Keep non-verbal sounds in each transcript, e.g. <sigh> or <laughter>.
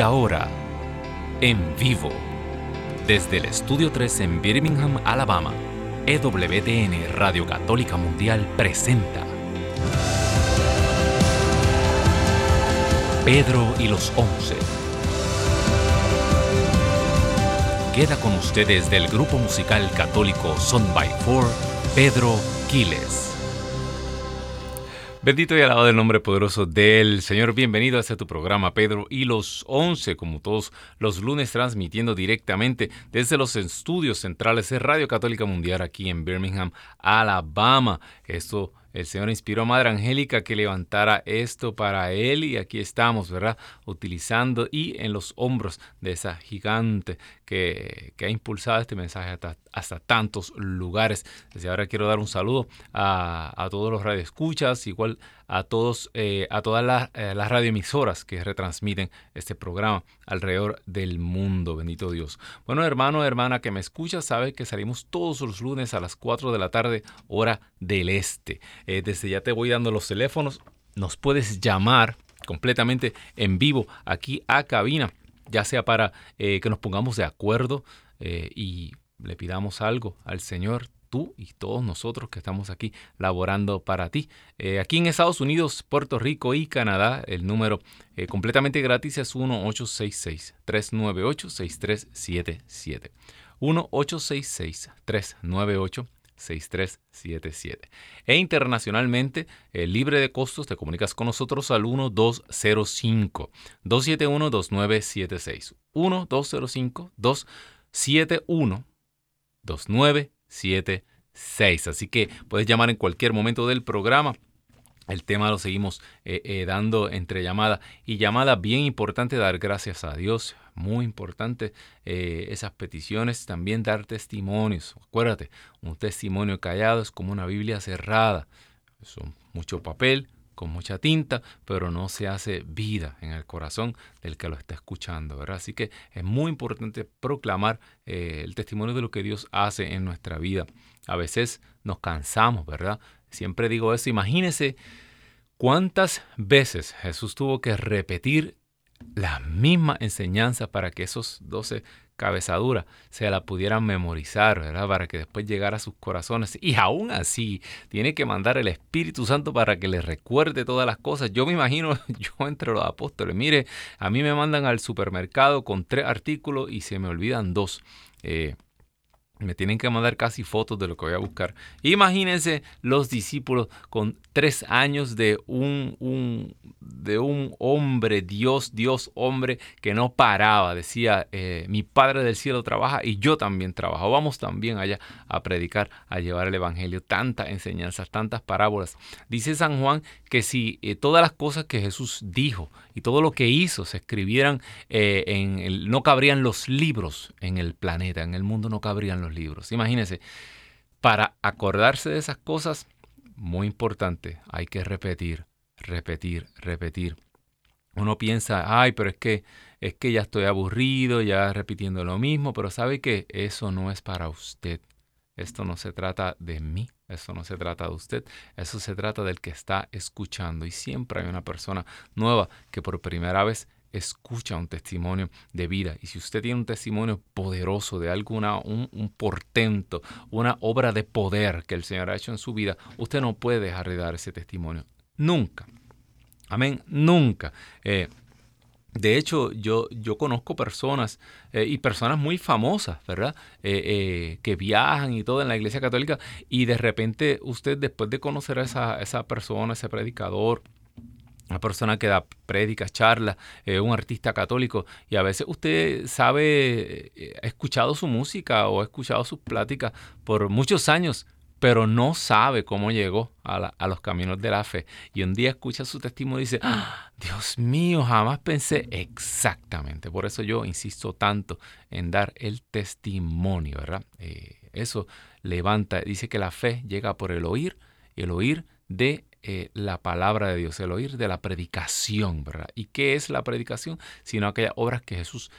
Y ahora, en vivo, desde el Estudio 3 en Birmingham, Alabama, EWTN Radio Católica Mundial presenta Pedro y los Once. Queda con ustedes del grupo musical católico Son by Four, Pedro Quiles. Bendito y alabado el nombre poderoso del Señor. Bienvenido a este tu programa, Pedro. Y los 11, como todos los lunes, transmitiendo directamente desde los estudios centrales de Radio Católica Mundial aquí en Birmingham, Alabama. Esto el Señor inspiró a Madre Angélica que levantara esto para Él y aquí estamos, ¿verdad? Utilizando y en los hombros de esa gigante que, ha impulsado este mensaje hasta, tantos lugares. Desde ahora quiero dar un saludo a, a todos los radioescuchas, igual a todos, eh, a todas las, eh, las, radioemisoras que retransmiten este programa alrededor del mundo, bendito Dios. Bueno, hermano, hermana que me escucha, sabe que salimos todos los lunes a las 4 de la tarde, hora del este. Eh, desde ya te voy dando los teléfonos, nos puedes llamar completamente en vivo aquí a cabina, ya sea para que nos pongamos de acuerdo y le pidamos algo al Señor, tú y todos nosotros que estamos aquí laborando para ti. Eh, aquí en Estados Unidos, Puerto Rico y Canadá, el número eh, completamente gratis es 1-866-398-6377. 1-866-398-6377. E internacionalmente, eh, libre de costos, te comunicas con nosotros al 1205-271-2976. 1-205-271-2976. 76. Así que puedes llamar en cualquier momento del programa. El tema lo seguimos eh, eh, dando entre llamada y llamada. Bien importante dar gracias a Dios. Muy importante eh, esas peticiones. También dar testimonios. Acuérdate, un testimonio callado es como una Biblia cerrada. Son mucho papel, con mucha tinta, pero no se hace vida en el corazón del que lo está escuchando, ¿verdad? Así que es muy importante proclamar eh, el testimonio de lo que Dios hace en nuestra vida. A veces nos cansamos, ¿verdad? Siempre digo eso, imagínese cuántas veces Jesús tuvo que repetir la misma enseñanza para que esos doce cabezadura se la pudieran memorizar, ¿verdad? Para que después llegara a sus corazones. Y aún así, tiene que mandar el Espíritu Santo para que les recuerde todas las cosas. Yo me imagino, <laughs> yo entre los apóstoles, mire, a mí me mandan al supermercado con tres artículos y se me olvidan dos. Eh, me tienen que mandar casi fotos de lo que voy a buscar. Imagínense los discípulos con tres años de un, de un hombre, Dios, Dios, hombre, que no paraba. Decía, eh, mi Padre del cielo trabaja y yo también trabajo. Vamos también allá a predicar, a llevar el Evangelio. Tantas enseñanzas, tantas parábolas. Dice San Juan que si eh, todas las cosas que Jesús dijo y todo lo que hizo se escribieran, eh, en el, no cabrían los libros en el planeta, en el mundo no cabrían los libros. Imagínense, para acordarse de esas cosas, muy importante, hay que repetir, repetir, repetir. Uno piensa, ay, pero es que es que ya estoy aburrido, ya repitiendo lo mismo, pero sabe que eso no es para usted. Esto no se trata de mí, eso no se trata de usted, eso se trata del que está escuchando. Y siempre hay una persona nueva que por primera vez escucha un testimonio de vida. Y si usted tiene un testimonio poderoso de alguna, un, portento, una obra de poder que el Señor ha hecho en su vida, usted no puede dejar de dar ese testimonio. Nunca. Amén. Nunca. Eh, de hecho, yo, yo conozco personas eh, y personas muy famosas, ¿verdad? Eh, que viajan y todo en la iglesia católica y de repente usted después de conocer a esa, esa persona, ese predicador, una persona que da prédicas, charlas, eh, un artista católico, y a veces usted sabe, eh, ha escuchado su música o ha escuchado sus pláticas por muchos años, pero no sabe cómo llegó a, los caminos de la fe. Y un día escucha su testimonio y dice, ¡Ah, Dios mío, jamás pensé exactamente. Por eso yo insisto tanto en dar el testimonio, ¿verdad? Eh, eso levanta, dice que la fe llega por el oír el oír de eh, la palabra de Dios, el oír de la predicación, ¿verdad? ¿Y qué es la predicación? Sino aquellas obras que Jesús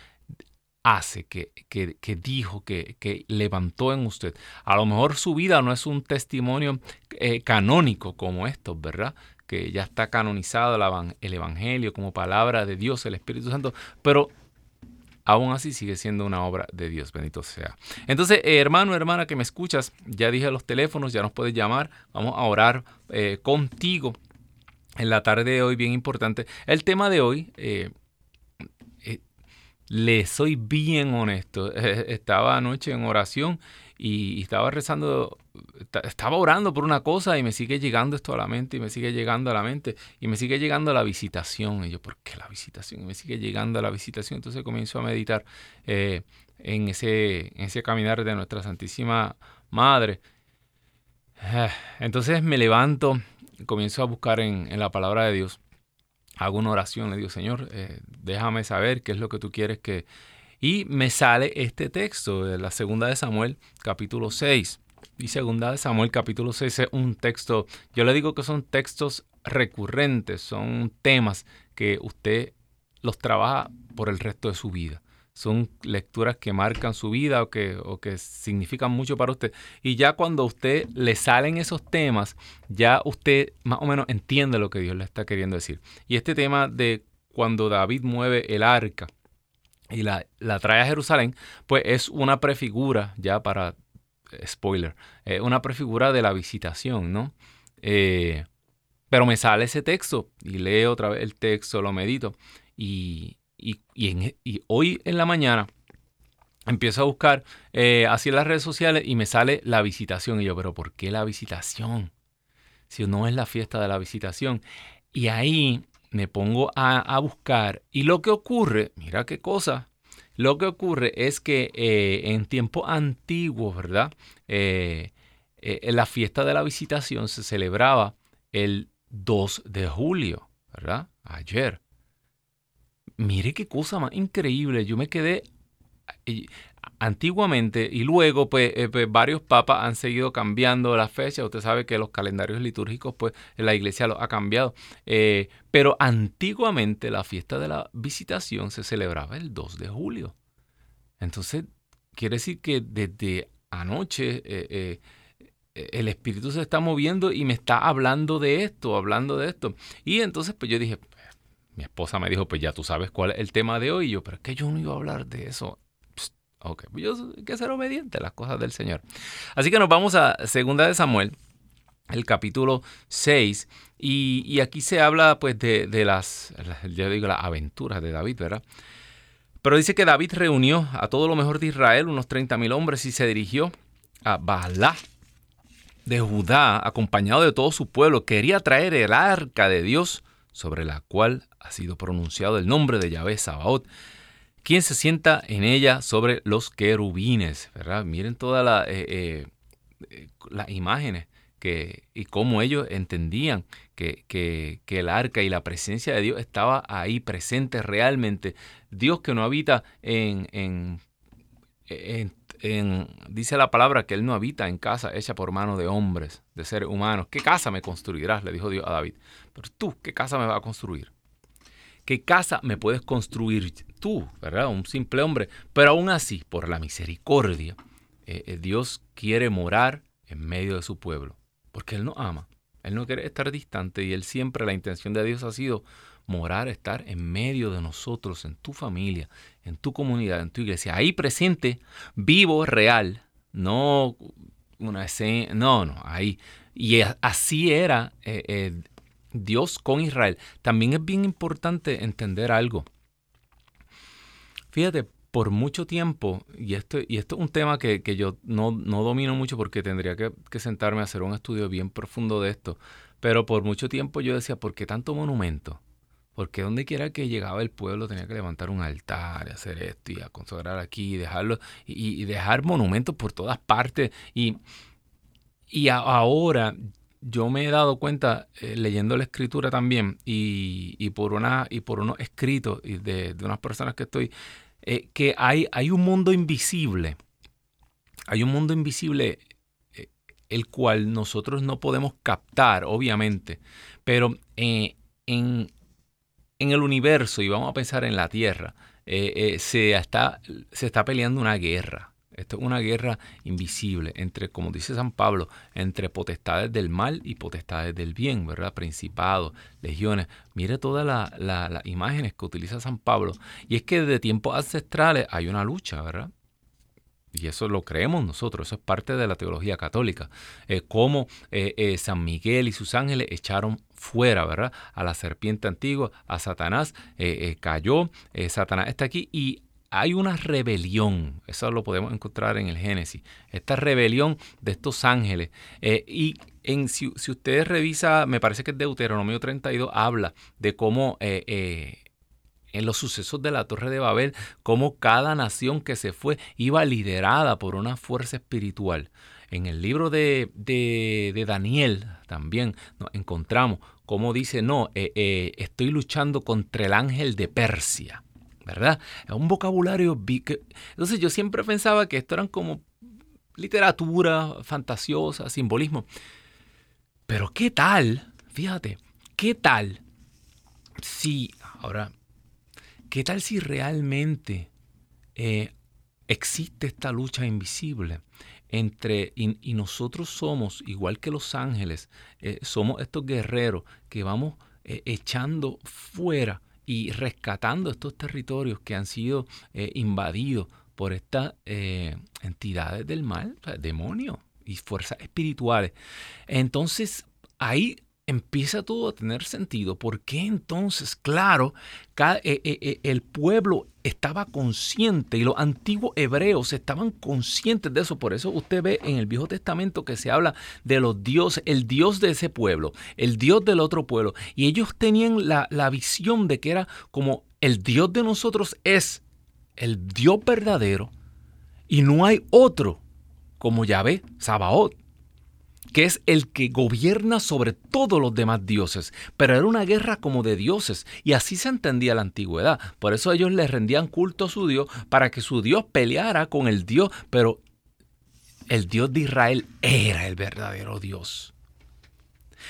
hace, que, que, dijo, que, que, levantó en usted. A lo mejor su vida no es un testimonio eh, canónico como estos, ¿verdad? Que ya está canonizado el Evangelio como palabra de Dios, el Espíritu Santo, pero aún así sigue siendo una obra de Dios, bendito sea. Entonces, eh, hermano, hermana que me escuchas, ya dije los teléfonos, ya nos puedes llamar, vamos a orar eh, contigo en la tarde de hoy, bien importante. El tema de hoy, le soy bien honesto. <laughs> Estaba anoche en oración y estaba rezando, estaba orando por una cosa y me sigue llegando esto a la mente y me sigue llegando a la mente y me sigue llegando a la visitación. Y yo, ¿por qué la visitación? Me sigue llegando a la visitación. Entonces comienzo a meditar eh, en, ese, en ese caminar de nuestra Santísima Madre. Entonces me levanto, comienzo a buscar en, en la palabra de Dios hago una oración, le digo, Señor, eh, déjame saber qué es lo que tú quieres que... Y me sale este texto de la segunda de Samuel, capítulo 6. Y segunda de Samuel, capítulo 6 es un texto, yo le digo que son textos recurrentes, son temas que usted los trabaja por el resto de su vida son lecturas que marcan su vida o que, o que significan mucho para usted. Y ya cuando a usted le salen esos temas, ya usted más o menos entiende lo que Dios le está queriendo decir. Y este tema de cuando David mueve el arca y la, la trae a Jerusalén, pues es una prefigura, ya para eh, spoiler, una prefigura de la visitación, ¿no? Eh, pero me sale ese texto y leo otra vez el texto, lo medito y, y, hoy en la mañana empiezo a buscar eh, así en las redes sociales y me sale la visitación. Y yo, pero ¿por qué la visitación? Si no es la fiesta de la visitación. Y ahí me pongo a, buscar y lo que ocurre, mira qué cosa, lo que ocurre es que eh, en tiempos antiguos, ¿verdad? Eh, la fiesta de la visitación se celebraba el 2 de julio, ¿verdad? Ayer. Mire qué cosa más increíble. Yo me quedé antiguamente y luego pues, eh, pues, varios papas han seguido cambiando la fecha. Usted sabe que los calendarios litúrgicos pues la iglesia los ha cambiado. Eh, pero antiguamente la fiesta de la visitación se celebraba el 2 de julio. Entonces quiere decir que desde anoche eh, el espíritu se está moviendo y me está hablando de esto, hablando de esto. Y entonces pues yo dije, mi esposa me dijo, pues ya tú sabes cuál es el tema de hoy. Y yo, pero es que yo no iba a hablar de eso. Ok, pues yo hay que ser obediente a las cosas del Señor. Así que nos vamos a Segunda de Samuel, el capítulo 6. Y, aquí se habla pues de, las, yo digo, las aventuras de David, ¿verdad? Pero dice que David reunió a todo lo mejor de Israel, unos 30 mil hombres, y se dirigió a Baalá de Judá, acompañado de todo su pueblo. Quería traer el arca de Dios sobre la cual ha sido pronunciado el nombre de Yahvé Sabaoth, quien se sienta en ella sobre los querubines. ¿verdad? Miren todas la, eh, eh, las imágenes que, y cómo ellos entendían que, que, el arca y la presencia de Dios estaba ahí presente realmente. Dios que no habita en, en, en dice la palabra que él no habita en casa hecha por mano de hombres, de seres humanos. ¿Qué casa me construirás? Le dijo Dios a David. Pero tú, ¿qué casa me vas a construir? ¿Qué casa me puedes construir tú, verdad? Un simple hombre. Pero aún así, por la misericordia, eh, eh, Dios quiere morar en medio de su pueblo, porque Él nos ama. Él no quiere estar distante y Él siempre, la intención de Dios ha sido morar, estar en medio de nosotros, en tu familia, en tu comunidad, en tu iglesia, ahí presente, vivo, real, no una escena, no, no, ahí. Y así era eh, Dios con Israel. También es bien importante entender algo. Fíjate, por mucho tiempo, y esto, y esto es un tema que, yo no, domino mucho porque tendría que, que, sentarme a hacer un estudio bien profundo de esto, pero por mucho tiempo yo decía, ¿por qué tanto monumento? Porque donde quiera que llegaba el pueblo tenía que levantar un altar y hacer esto y a consagrar aquí y dejarlo y, dejar monumentos por todas partes. Y, y ahora yo me he dado cuenta eh, leyendo la escritura también y, por, una, y por unos escritos de, de unas personas que estoy, eh, que hay, hay un mundo invisible. Hay un mundo invisible eh, el cual nosotros no podemos captar, obviamente, pero en, en el universo, y vamos a pensar en la Tierra, se, está, se está peleando una guerra. Esto es una guerra invisible entre, como dice San Pablo, entre potestades del mal y potestades del bien, ¿verdad? Principados, legiones. Mire todas las imágenes que utiliza San Pablo. Y es que desde tiempos ancestrales hay una lucha, ¿verdad? Y eso lo creemos nosotros, eso es parte de la teología católica. Eh, eh, eh, San Miguel y sus ángeles echaron fuera, ¿verdad? A la serpiente antigua, a Satanás, cayó, Satanás está aquí y hay una rebelión, eso lo podemos encontrar en el Génesis, esta rebelión de estos ángeles. Eh, y si, si usted revisa, me parece que Deuteronomio 32, habla de cómo eh, eh, en los sucesos de la Torre de Babel, cómo cada nación que se fue iba liderada por una fuerza espiritual. En el libro de, de, Daniel también nos encontramos cómo dice, no, estoy luchando contra el ángel de Persia. ¿Verdad? Es un vocabulario... Entonces yo siempre pensaba que esto eran como literatura fantasiosa, simbolismo. Pero ¿qué tal? Fíjate, ¿qué tal si, ahora, ¿qué tal si realmente eh, existe esta lucha invisible entre, y, nosotros somos, igual que los ángeles, eh, somos estos guerreros que vamos eh, echando fuera y rescatando estos territorios que han sido eh, invadidos por estas eh, entidades del mal, demonios y fuerzas espirituales. Entonces, ahí empieza todo a tener sentido. ¿Por qué entonces, claro, eh, eh, eh, el pueblo estaba consciente y los antiguos hebreos estaban conscientes de eso? Por eso usted ve en el Viejo Testamento que se habla de los dioses, el dios de ese pueblo, el dios del otro pueblo. Y ellos tenían la, la visión de que era como el dios de nosotros es el dios verdadero y no hay otro como Yahvé, Sabaoth que es el que gobierna sobre todos los demás dioses. Pero era una guerra como de dioses, y así se entendía la antigüedad. Por eso ellos le rendían culto a su Dios, para que su Dios peleara con el Dios, pero el Dios de Israel era el verdadero Dios.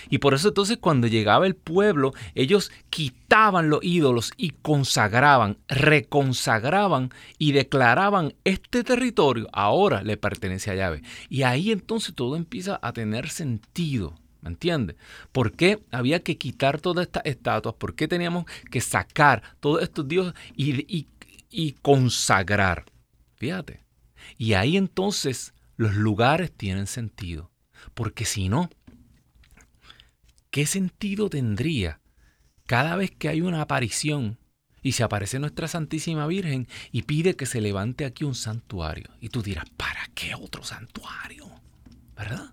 Y por eso entonces cuando llegaba el pueblo, ellos quitaban los ídolos y consagraban, reconsagraban y declaraban este territorio ahora le pertenece a Yahvé. Y ahí entonces todo empieza a tener sentido. ¿Me entiendes? ¿Por qué había que quitar todas estas estatuas? ¿Por qué teníamos que sacar todos estos dioses y, y consagrar? Fíjate. Y ahí entonces los lugares tienen sentido. Porque si no, ¿qué sentido tendría cada vez que hay una aparición y se aparece nuestra Santísima Virgen y pide que se levante aquí un santuario? Y tú dirás, ¿para qué otro santuario? ¿Verdad?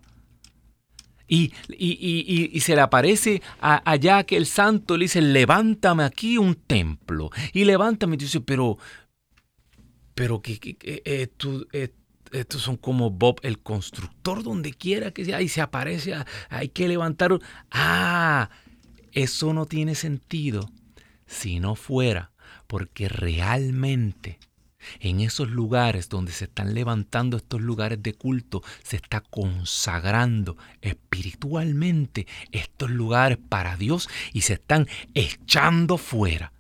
Y, y, se le aparece allá que el santo le dice, levántame aquí un templo. Y levántame y dice, pero, pero que, eh, tú, eh, estos son como Bob el constructor, donde quiera que sea, y se aparece, hay que levantar. Ah, eso no tiene sentido si no fuera porque realmente en esos lugares donde se están levantando estos lugares de culto, se está consagrando espiritualmente estos lugares para Dios y se están echando fuera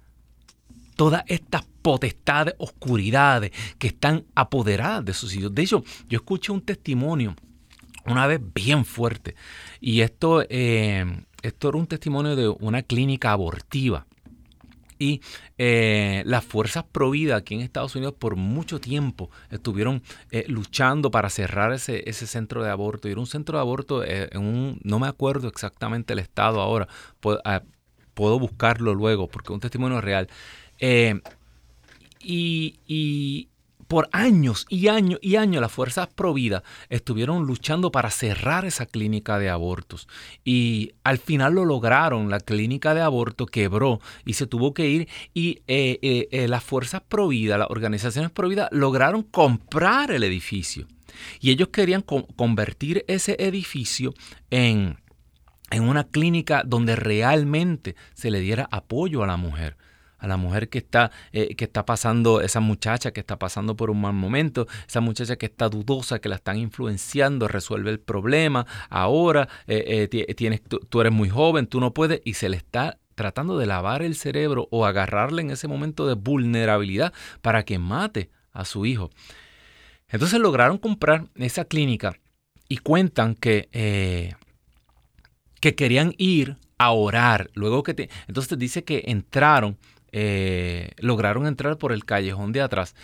todas estas potestades, oscuridades que están apoderadas de sus hijos. De hecho, yo escuché un testimonio una vez bien fuerte y esto, eh, esto era un testimonio de una clínica abortiva. Y eh, las fuerzas pro vida aquí en Estados Unidos por mucho tiempo estuvieron eh, luchando para cerrar ese, ese, centro de aborto. Y era un centro de aborto en un, no me acuerdo exactamente el estado ahora, puedo, ah, puedo buscarlo luego porque es un testimonio real. Eh, y, por años y años y años las fuerzas pro vida estuvieron luchando para cerrar esa clínica de abortos. Y al final lo lograron. La clínica de aborto quebró y se tuvo que ir. Y eh, eh, las fuerzas pro vida, las organizaciones pro vida, lograron comprar el edificio. Y ellos querían convertir ese edificio en, en una clínica donde realmente se le diera apoyo a la mujer a la mujer que está, eh, que está pasando, esa muchacha que está pasando por un mal momento, esa muchacha que está dudosa, que la están influenciando, resuelve el problema, ahora eh, eh, tienes, tú, eres muy joven, tú no puedes, y se le está tratando de lavar el cerebro o agarrarle en ese momento de vulnerabilidad para que mate a su hijo. Entonces lograron comprar esa clínica y cuentan que, que querían ir a orar. Luego que te, dice que entraron eh, lograron entrar por el callejón de atrás,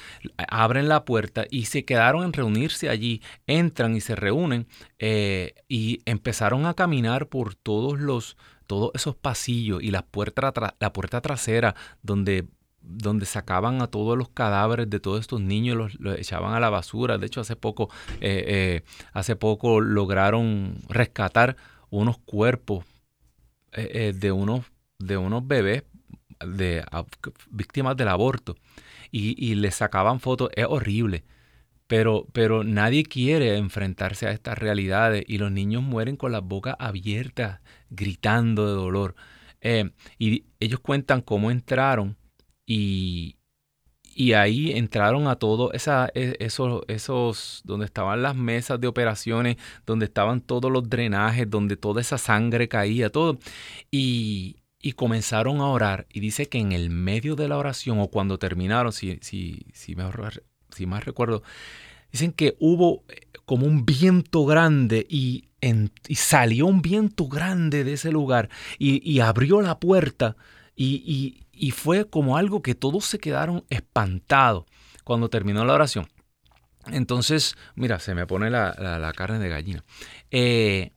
abren la puerta y se quedaron en reunirse allí, entran y se reúnen eh, y empezaron a caminar por todos los todos esos pasillos y la puerta, la puerta trasera donde donde sacaban a todos los cadáveres de todos estos niños, los, echaban a la basura. De hecho, hace poco, eh, hace poco lograron rescatar unos cuerpos de, unos, de unos bebés de víctimas del aborto y, y le sacaban fotos, es horrible. Pero, pero nadie quiere enfrentarse a estas realidades y los niños mueren con las bocas abiertas, gritando de dolor. Eh, y ellos cuentan cómo entraron y, y ahí entraron a todo esa, e, esos, esos, donde estaban las mesas de operaciones, donde estaban todos los drenajes, donde toda esa sangre caía, todo. Y, y comenzaron a orar. Y dice que en el medio de la oración, o cuando terminaron, si, si, si, si más recuerdo, dicen que hubo eh, como un viento grande y, y salió un viento grande de ese lugar y, abrió la puerta y, y, fue como algo que todos se quedaron espantados cuando terminó la oración. Entonces, mira, se me pone la, la, carne de gallina. Eh,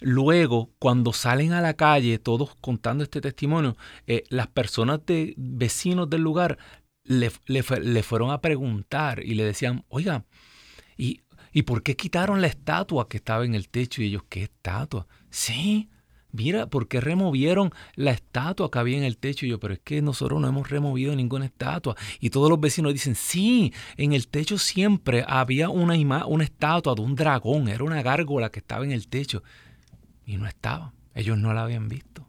Luego, cuando salen a la calle, todos contando este testimonio, eh, las personas de vecinos del lugar le, fueron a preguntar y le decían, oiga, ¿y, ¿y por qué quitaron la estatua que estaba en el techo? Y ellos, ¿qué estatua? Sí, mira, ¿por qué removieron la estatua que había en el techo? Y yo, pero es que nosotros no hemos removido ninguna estatua. Y todos los vecinos dicen, sí, en el techo siempre había una, una estatua de un dragón, era una gárgola que estaba en el techo y no estaba. Ellos no la habían visto.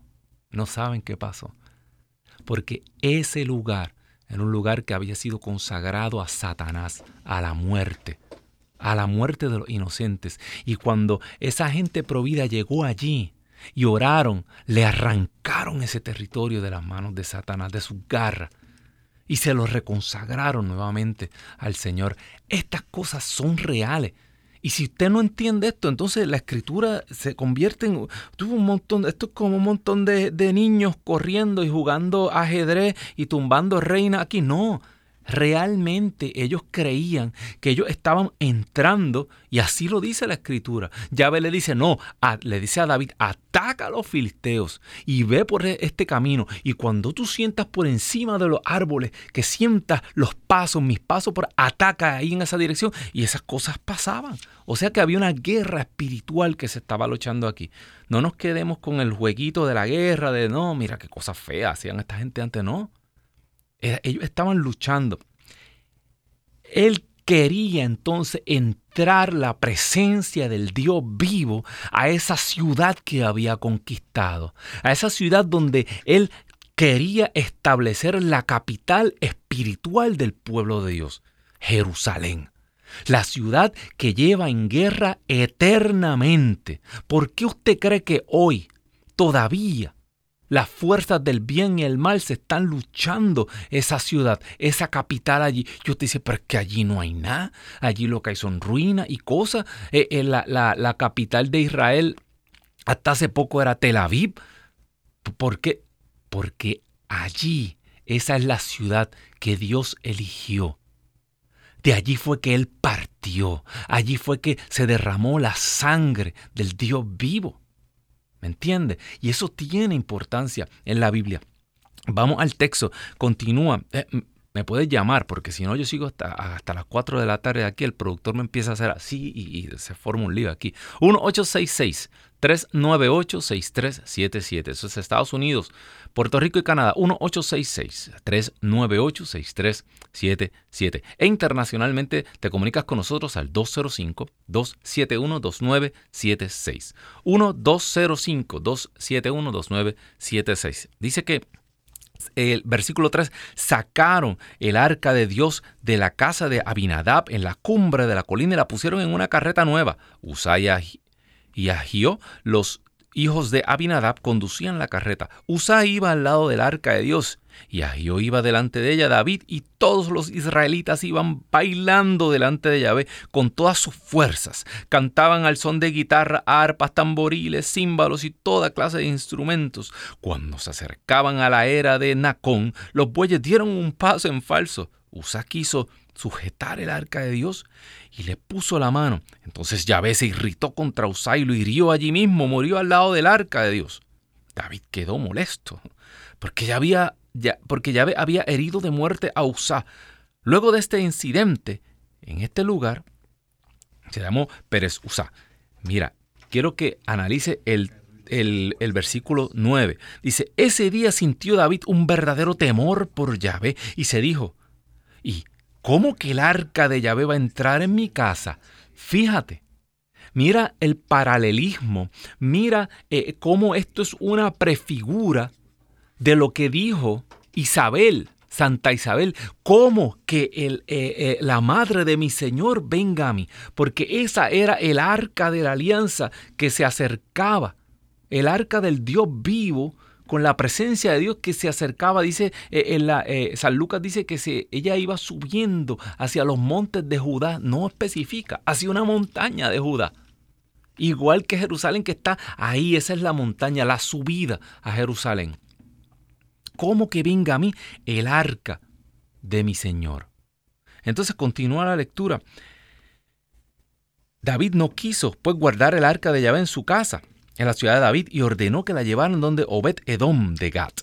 No saben qué pasó. Porque ese lugar era un lugar que había sido consagrado a Satanás, a la muerte, a la muerte de los inocentes. Y cuando esa gente provida llegó allí y oraron, le arrancaron ese territorio de las manos de Satanás, de sus garras, y se lo reconsagraron nuevamente al Señor. Estas cosas son reales. Y si usted no entiende esto, entonces la escritura se convierte en un montón, esto es como un montón de, de niños corriendo y jugando ajedrez y tumbando reina aquí. No, realmente ellos creían que ellos estaban entrando, y así lo dice la escritura. Yahvé le dice, no, le dice a David, ataca a los filisteos y ve por e, este camino. Y cuando tú sientas por encima de los árboles, que sientas los pasos, mis pasos, por ataca ahí en esa dirección. Y esas cosas pasaban. O sea que había una guerra espiritual que se estaba luchando aquí. No nos quedemos con el jueguito de la guerra, de no, mira qué cosas feas hacían esta gente antes, no ellos estaban luchando. Él quería entonces entrar la presencia del Dios vivo a esa ciudad que había conquistado, a esa ciudad donde él quería establecer la capital espiritual del pueblo de Dios, Jerusalén. La ciudad que lleva en guerra eternamente. ¿Por qué usted cree que hoy todavía las fuerzas del bien y el mal se están luchando esa ciudad, esa capital allí. Yo te dice, pero es que allí no hay nada. Allí lo que hay son ruinas y cosas. Eh, eh, la, la, capital de Israel hasta hace poco era Tel Aviv. ¿Por qué? Porque allí, esa es la ciudad que Dios eligió. De allí fue que Él partió. Allí fue que se derramó la sangre del Dios vivo. ¿Me entiende? Y eso tiene importancia en la Biblia. Vamos al texto, continúa. Eh, me puedes llamar, porque si no yo sigo hasta, hasta las 4 de la tarde aquí, el productor me empieza a hacer así y, se forma un lío aquí. 1866 398-6377. Eso es Estados Unidos, Puerto Rico y Canadá. 1866-398-6377. E internacionalmente te comunicas con nosotros al 205-271-2976. 1-205-271-2976. Dice que el versículo 3, sacaron el arca de Dios de la casa de Abinadab en la cumbre de la colina y la pusieron en una carreta nueva. Usaya y Agio los hijos de Abinadab, conducían la carreta. Usa iba al lado del arca de Dios, y Agio iba delante de ella. David y todos los israelitas iban bailando delante de Yahvé con todas sus fuerzas. Cantaban al son de guitarra, arpas, tamboriles, címbalos y toda clase de instrumentos. Cuando se acercaban a la era de Nacón, los bueyes dieron un paso en falso. Usa quiso sujetar el arca de Dios y le puso la mano. Entonces Yahvé se irritó contra Usá y lo hirió allí mismo, murió al lado del arca de Dios. David quedó molesto porque ya había, ya, porque Yahvé había herido de muerte a Usá. Luego de este incidente, en este lugar, se llamó Pérez Usá. Mira, quiero que analice el el, el, versículo 9. Dice, ese día sintió David un verdadero temor por Yahvé y se dijo, ¿y ¿Cómo que el arca de Yahvé va a entrar en mi casa? Fíjate, mira el paralelismo, mira eh, cómo esto es una prefigura de lo que dijo Isabel, Santa Isabel, cómo que eh, eh, la madre de mi Señor venga a mí, porque esa era el arca de la alianza que se acercaba, el arca del Dios vivo con la presencia de Dios que se acercaba, dice eh, en la, eh, San Lucas dice que se, ella iba subiendo hacia los montes de Judá, no especifica, hacia una montaña de Judá. Igual que Jerusalén que está ahí, esa es la montaña, la subida a Jerusalén. ¿Cómo que venga a mí el arca de mi Señor? Entonces continúa la lectura. David no quiso pues guardar el arca de Yahvé en su casa, en la ciudad de David y ordenó que la llevaran donde Obed Edom de Gat.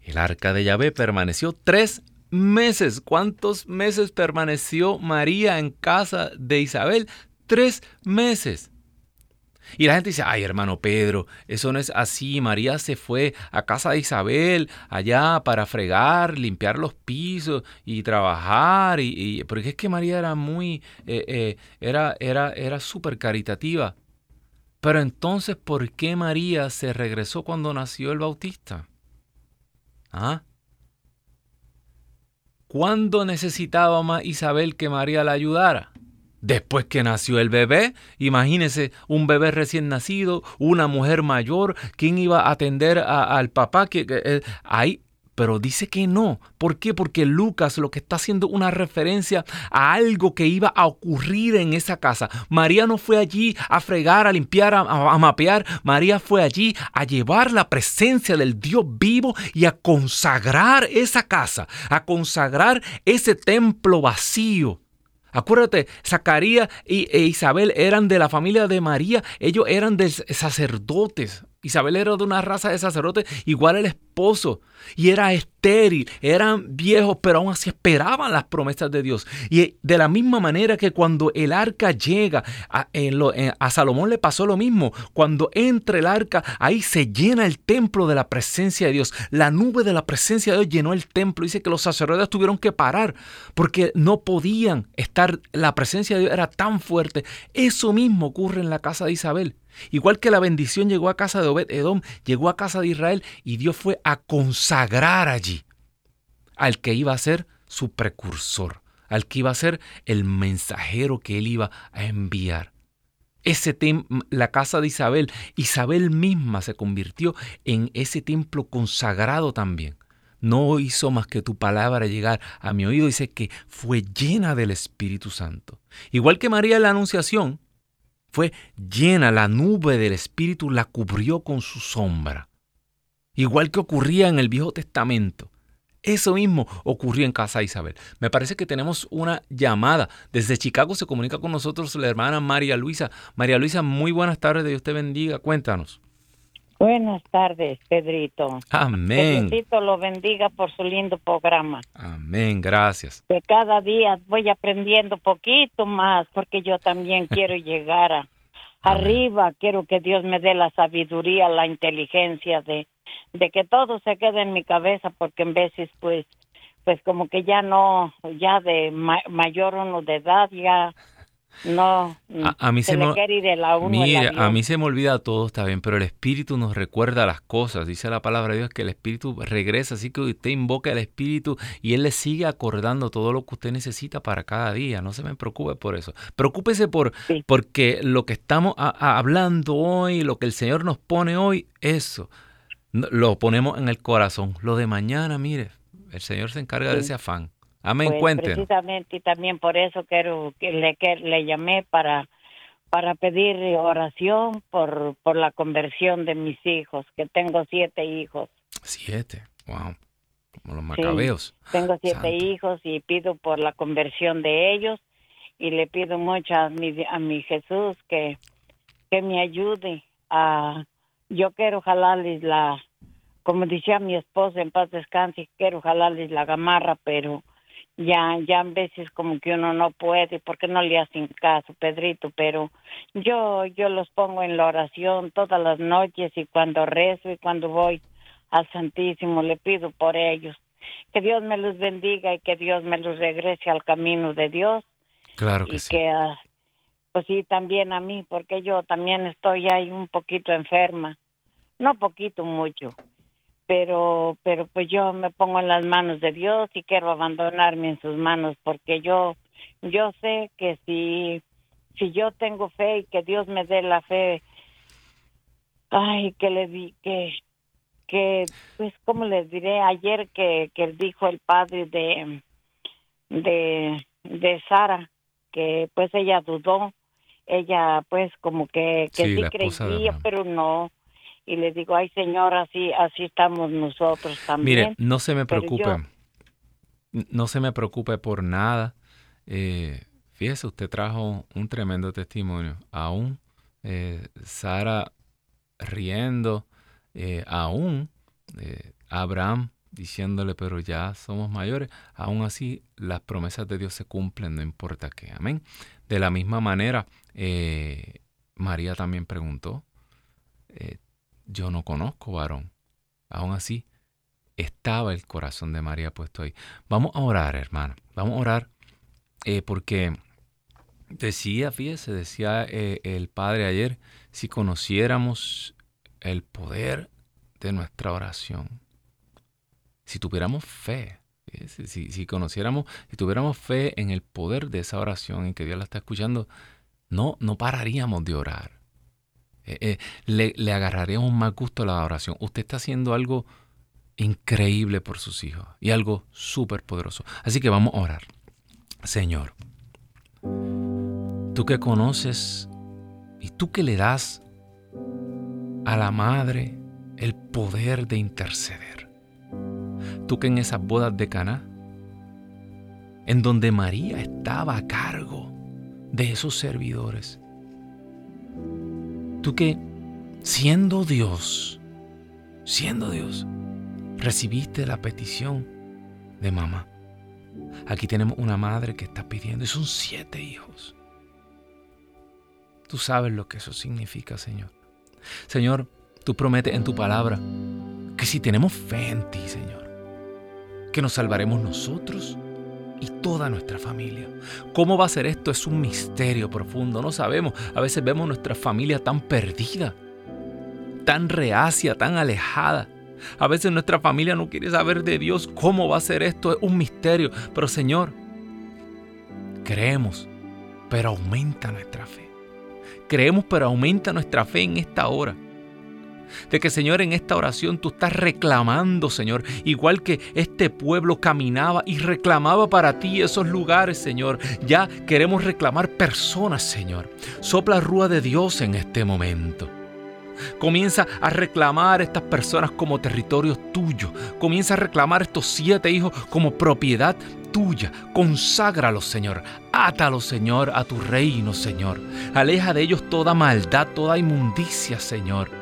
El arca de Yahvé permaneció tres meses. ¿Cuántos meses permaneció María en casa de Isabel? Tres meses. Y la gente dice, ay hermano Pedro, eso no es así. María se fue a casa de Isabel allá para fregar, limpiar los pisos y trabajar. Y, porque es que María era muy, eh, eh, era, era, era súper caritativa. Pero entonces, ¿por qué María se regresó cuando nació el Bautista? ¿Ah? ¿Cuándo necesitaba más Isabel que María la ayudara? Después que nació el bebé, imagínese un bebé recién nacido, una mujer mayor, ¿quién iba a atender al papá? Que, eh, ahí pero dice que no. ¿Por qué? Porque Lucas lo que está haciendo una referencia a algo que iba a ocurrir en esa casa. María no fue allí a fregar, a limpiar, a, a, mapear. María fue allí a llevar la presencia del Dios vivo y a consagrar esa casa, a consagrar ese templo vacío. Acuérdate, Zacarías e Isabel eran de la familia de María, ellos eran de sacerdotes. Isabel era de una raza de sacerdotes igual el esposo y era estéril, eran viejos, pero aún así esperaban las promesas de Dios. Y de la misma manera que cuando el arca llega, a, Salomón le pasó lo mismo. Cuando entra el arca, ahí se llena el templo de la presencia de Dios. La nube de la presencia de Dios llenó el templo. Dice que los sacerdotes tuvieron que parar porque no podían estar, la presencia de Dios era tan fuerte. Eso mismo ocurre en la casa de Isabel. Igual que la bendición llegó a casa de Obed Edom, llegó a casa de Israel y Dios fue a consagrar allí al que iba a ser su precursor, al que iba a ser el mensajero que él iba a enviar. Ese la casa de Isabel, Isabel misma se convirtió en ese templo consagrado también. No hizo más que tu palabra llegar a mi oído, dice que fue llena del Espíritu Santo. Igual que María en la Anunciación, fue llena, la nube del Espíritu la cubrió con su sombra. Igual que ocurría en el Viejo Testamento. Eso mismo ocurrió en casa de Isabel. Me parece que tenemos una llamada. Desde Chicago se comunica con nosotros la hermana María Luisa. María Luisa, muy buenas tardes, Dios te bendiga. Cuéntanos. Buenas tardes, Pedrito. Amén. Pedrito lo bendiga por su lindo programa. Amén, gracias. Que cada día voy aprendiendo poquito más porque yo también <laughs> quiero llegar a, arriba. Quiero que Dios me dé la sabiduría, la inteligencia de, de que todo se quede en mi cabeza porque en veces pues pues como que ya no, ya de mayor uno de edad ya no, a, mí se, me, de la mira, a mí se me olvida todo, está bien, pero el Espíritu nos recuerda las cosas. Dice la palabra de Dios que el Espíritu regresa, así que usted invoca al Espíritu y Él le sigue acordando todo lo que usted necesita para cada día. No se me preocupe por eso. Preocúpese por porque lo que estamos hablando hoy, lo que el Señor nos pone hoy, eso lo ponemos en el corazón. Lo de mañana, mire, el Señor se encarga de ese afán. Amén, pues, Precisamente y también por eso quiero que le, que le llamé para para pedir oración por por la conversión de mis hijos, que tengo siete hijos. Siete, wow, como los macabeos. tengo siete hijos y pido por la conversión de ellos y le pido mucho a mi a mi Jesús que que me ayude a yo quiero jalarles la como decía mi esposa en paz descanse quiero jalarles la gamarra pero ya, ya a veces como que uno no puede porque no le hacen caso, Pedrito, pero yo, yo los pongo en la oración todas las noches y cuando rezo y cuando voy al Santísimo le pido por ellos. Que Dios me los bendiga y que Dios me los regrese al camino de Dios. Claro que y sí. Que, ah, pues sí, también a mí, porque yo también estoy ahí un poquito enferma. No poquito, mucho pero pero pues yo me pongo en las manos de Dios y quiero abandonarme en sus manos porque yo yo sé que si si yo tengo fe y que Dios me dé la fe ay que le di que que pues como les diré ayer que que dijo el padre de de de Sara que pues ella dudó ella pues como que que sí, creía pero no y le digo, ay Señor, así, así estamos nosotros también. Mire, no se me preocupe, no se me preocupe por nada. Eh, fíjese, usted trajo un tremendo testimonio. Aún eh, Sara riendo, eh, aún eh, Abraham diciéndole, pero ya somos mayores, aún así las promesas de Dios se cumplen, no importa qué. Amén. De la misma manera, María también preguntó, yo no conozco varón. Aún así, estaba el corazón de María puesto ahí. Vamos a orar, hermano. Vamos a orar eh, porque decía, fíjese, decía eh, el Padre ayer, si conociéramos el poder de nuestra oración, si tuviéramos fe, si, si, conociéramos, si tuviéramos fe en el poder de esa oración en que Dios la está escuchando, no, no pararíamos de orar. Eh, eh, le, le agarraríamos más gusto a la oración. Usted está haciendo algo increíble por sus hijos y algo súper poderoso. Así que vamos a orar. Señor, tú que conoces y tú que le das a la madre el poder de interceder. Tú que en esas bodas de Caná, en donde María estaba a cargo de esos servidores, Tú que, siendo Dios, siendo Dios, recibiste la petición de mamá. Aquí tenemos una madre que está pidiendo y son siete hijos. Tú sabes lo que eso significa, Señor. Señor, tú prometes en tu palabra que si tenemos fe en ti, Señor, que nos salvaremos nosotros y toda nuestra familia. ¿Cómo va a ser esto? Es un misterio profundo, no sabemos. A veces vemos nuestra familia tan perdida, tan reacia, tan alejada. A veces nuestra familia no quiere saber de Dios. ¿Cómo va a ser esto? Es un misterio. Pero Señor, creemos, pero aumenta nuestra fe. Creemos, pero aumenta nuestra fe en esta hora de que Señor en esta oración tú estás reclamando, Señor, igual que este pueblo caminaba y reclamaba para ti esos lugares, Señor. Ya queremos reclamar personas, Señor. Sopla rúa de Dios en este momento. Comienza a reclamar estas personas como territorio tuyo. Comienza a reclamar estos siete hijos como propiedad tuya. Conságralos, Señor. Átalos, Señor, a tu reino, Señor. Aleja de ellos toda maldad, toda inmundicia, Señor.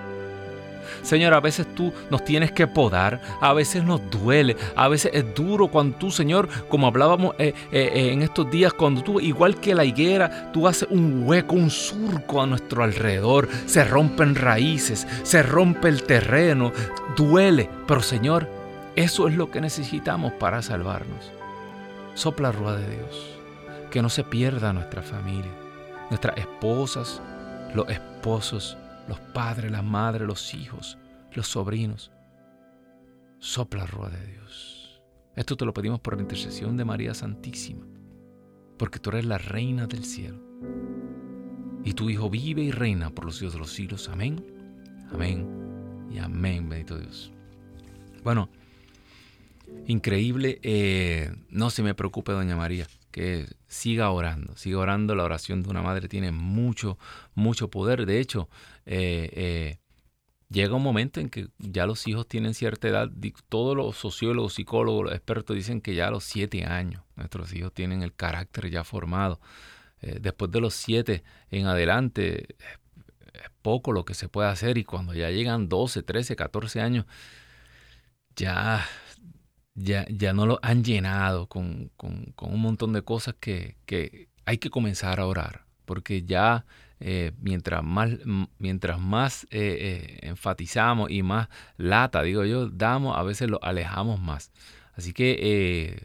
Señor, a veces tú nos tienes que podar, a veces nos duele, a veces es duro cuando tú, Señor, como hablábamos eh, eh, eh, en estos días, cuando tú, igual que la higuera, tú haces un hueco, un surco a nuestro alrededor, se rompen raíces, se rompe el terreno, duele, pero Señor, eso es lo que necesitamos para salvarnos. Sopla rueda de Dios, que no se pierda nuestra familia, nuestras esposas, los esposos, los padres, las madres, los hijos, los sobrinos. Sopla rueda de Dios. Esto te lo pedimos por la intercesión de María Santísima, porque tú eres la reina del cielo. Y tu Hijo vive y reina por los siglos de los siglos. Amén, amén y amén, bendito Dios. Bueno, increíble. Eh, no se me preocupe, doña María, que siga orando, siga orando. La oración de una madre tiene mucho, mucho poder. De hecho, eh, eh, llega un momento en que ya los hijos tienen cierta edad. Todos los sociólogos, psicólogos, los expertos dicen que ya a los siete años nuestros hijos tienen el carácter ya formado. después de los siete en adelante es poco lo que se puede hacer y cuando ya llegan 12, 13, 14 años, ya ya, ya no lo han llenado con, un montón de cosas que, hay que comenzar a orar, porque ya eh, mientras más, mientras más eh, eh, enfatizamos y más lata, digo yo, damos, a veces lo alejamos más. Así que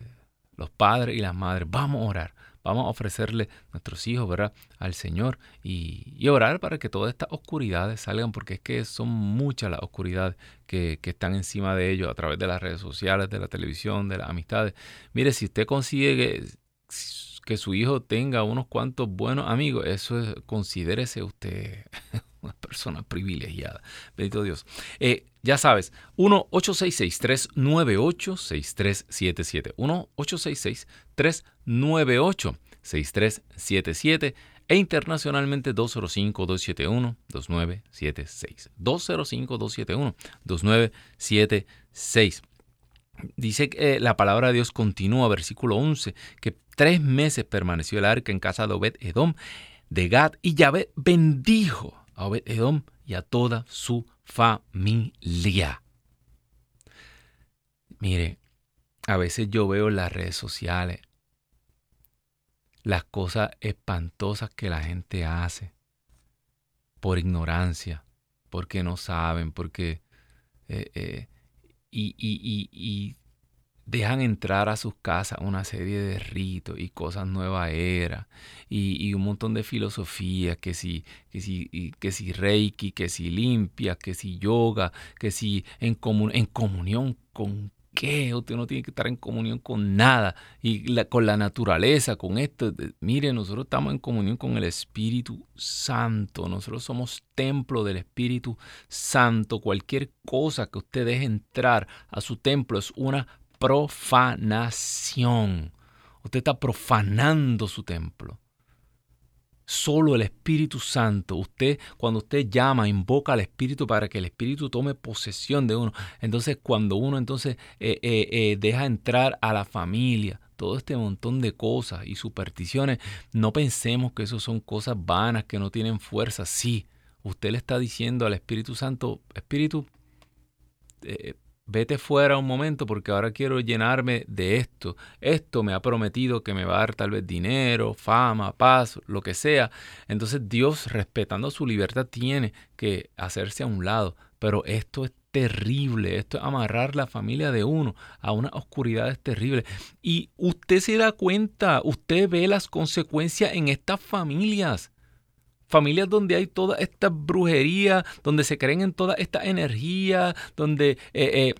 los padres y las madres, vamos a orar vamos a ofrecerle nuestros hijos, ¿verdad? Al Señor y, orar para que todas estas oscuridades salgan, porque es que son muchas las oscuridades que, están encima de ellos a través de las redes sociales, de la televisión, de las amistades. Mire, si usted consigue que, que su hijo tenga unos cuantos buenos amigos, eso es, considérese usted <laughs> una persona privilegiada. Bendito Dios. Eh, ya sabes, 1-866-398-6377. 1-866-398-6377 e internacionalmente 205-271-2976. 205-271-2976. Dice que eh, la palabra de Dios continúa, versículo 11, que tres meses permaneció el arca en casa de Obed Edom de Gad y Yahvé bendijo a Obed Edom y a toda su familia. Mire, a veces yo veo en las redes sociales las cosas espantosas que la gente hace por ignorancia, porque no saben, porque... Eh, eh, y, y, y, dejan entrar a sus casas una serie de ritos y cosas nueva era y, un montón de filosofías que si, que si, que si reiki, que si limpia, que si yoga, que si en, en comunión con qué, usted no tiene que estar en comunión con nada y con la naturaleza, con esto. Mire, nosotros estamos en comunión con el Espíritu Santo, nosotros somos templo del Espíritu Santo. Cualquier cosa que usted deje entrar a su templo es una profanación. Usted está profanando su templo. Solo el Espíritu Santo, usted cuando usted llama, invoca al Espíritu para que el Espíritu tome posesión de uno. Entonces cuando uno entonces eh, eh, eh, deja entrar a la familia, todo este montón de cosas y supersticiones, no pensemos que eso son cosas vanas, que no tienen fuerza. Sí, usted le está diciendo al Espíritu Santo, Espíritu, vete fuera un momento porque ahora quiero llenarme de esto. Esto me ha prometido que me va a dar tal vez dinero, fama, paz, lo que sea. Entonces Dios, respetando su libertad, tiene que hacerse a un lado. Pero esto es terrible, esto es amarrar la familia de uno a una oscuridad terrible. Y usted se da cuenta, usted ve las consecuencias en estas familias familias donde hay toda esta brujería, donde se creen en toda esta energía, donde eh, eh,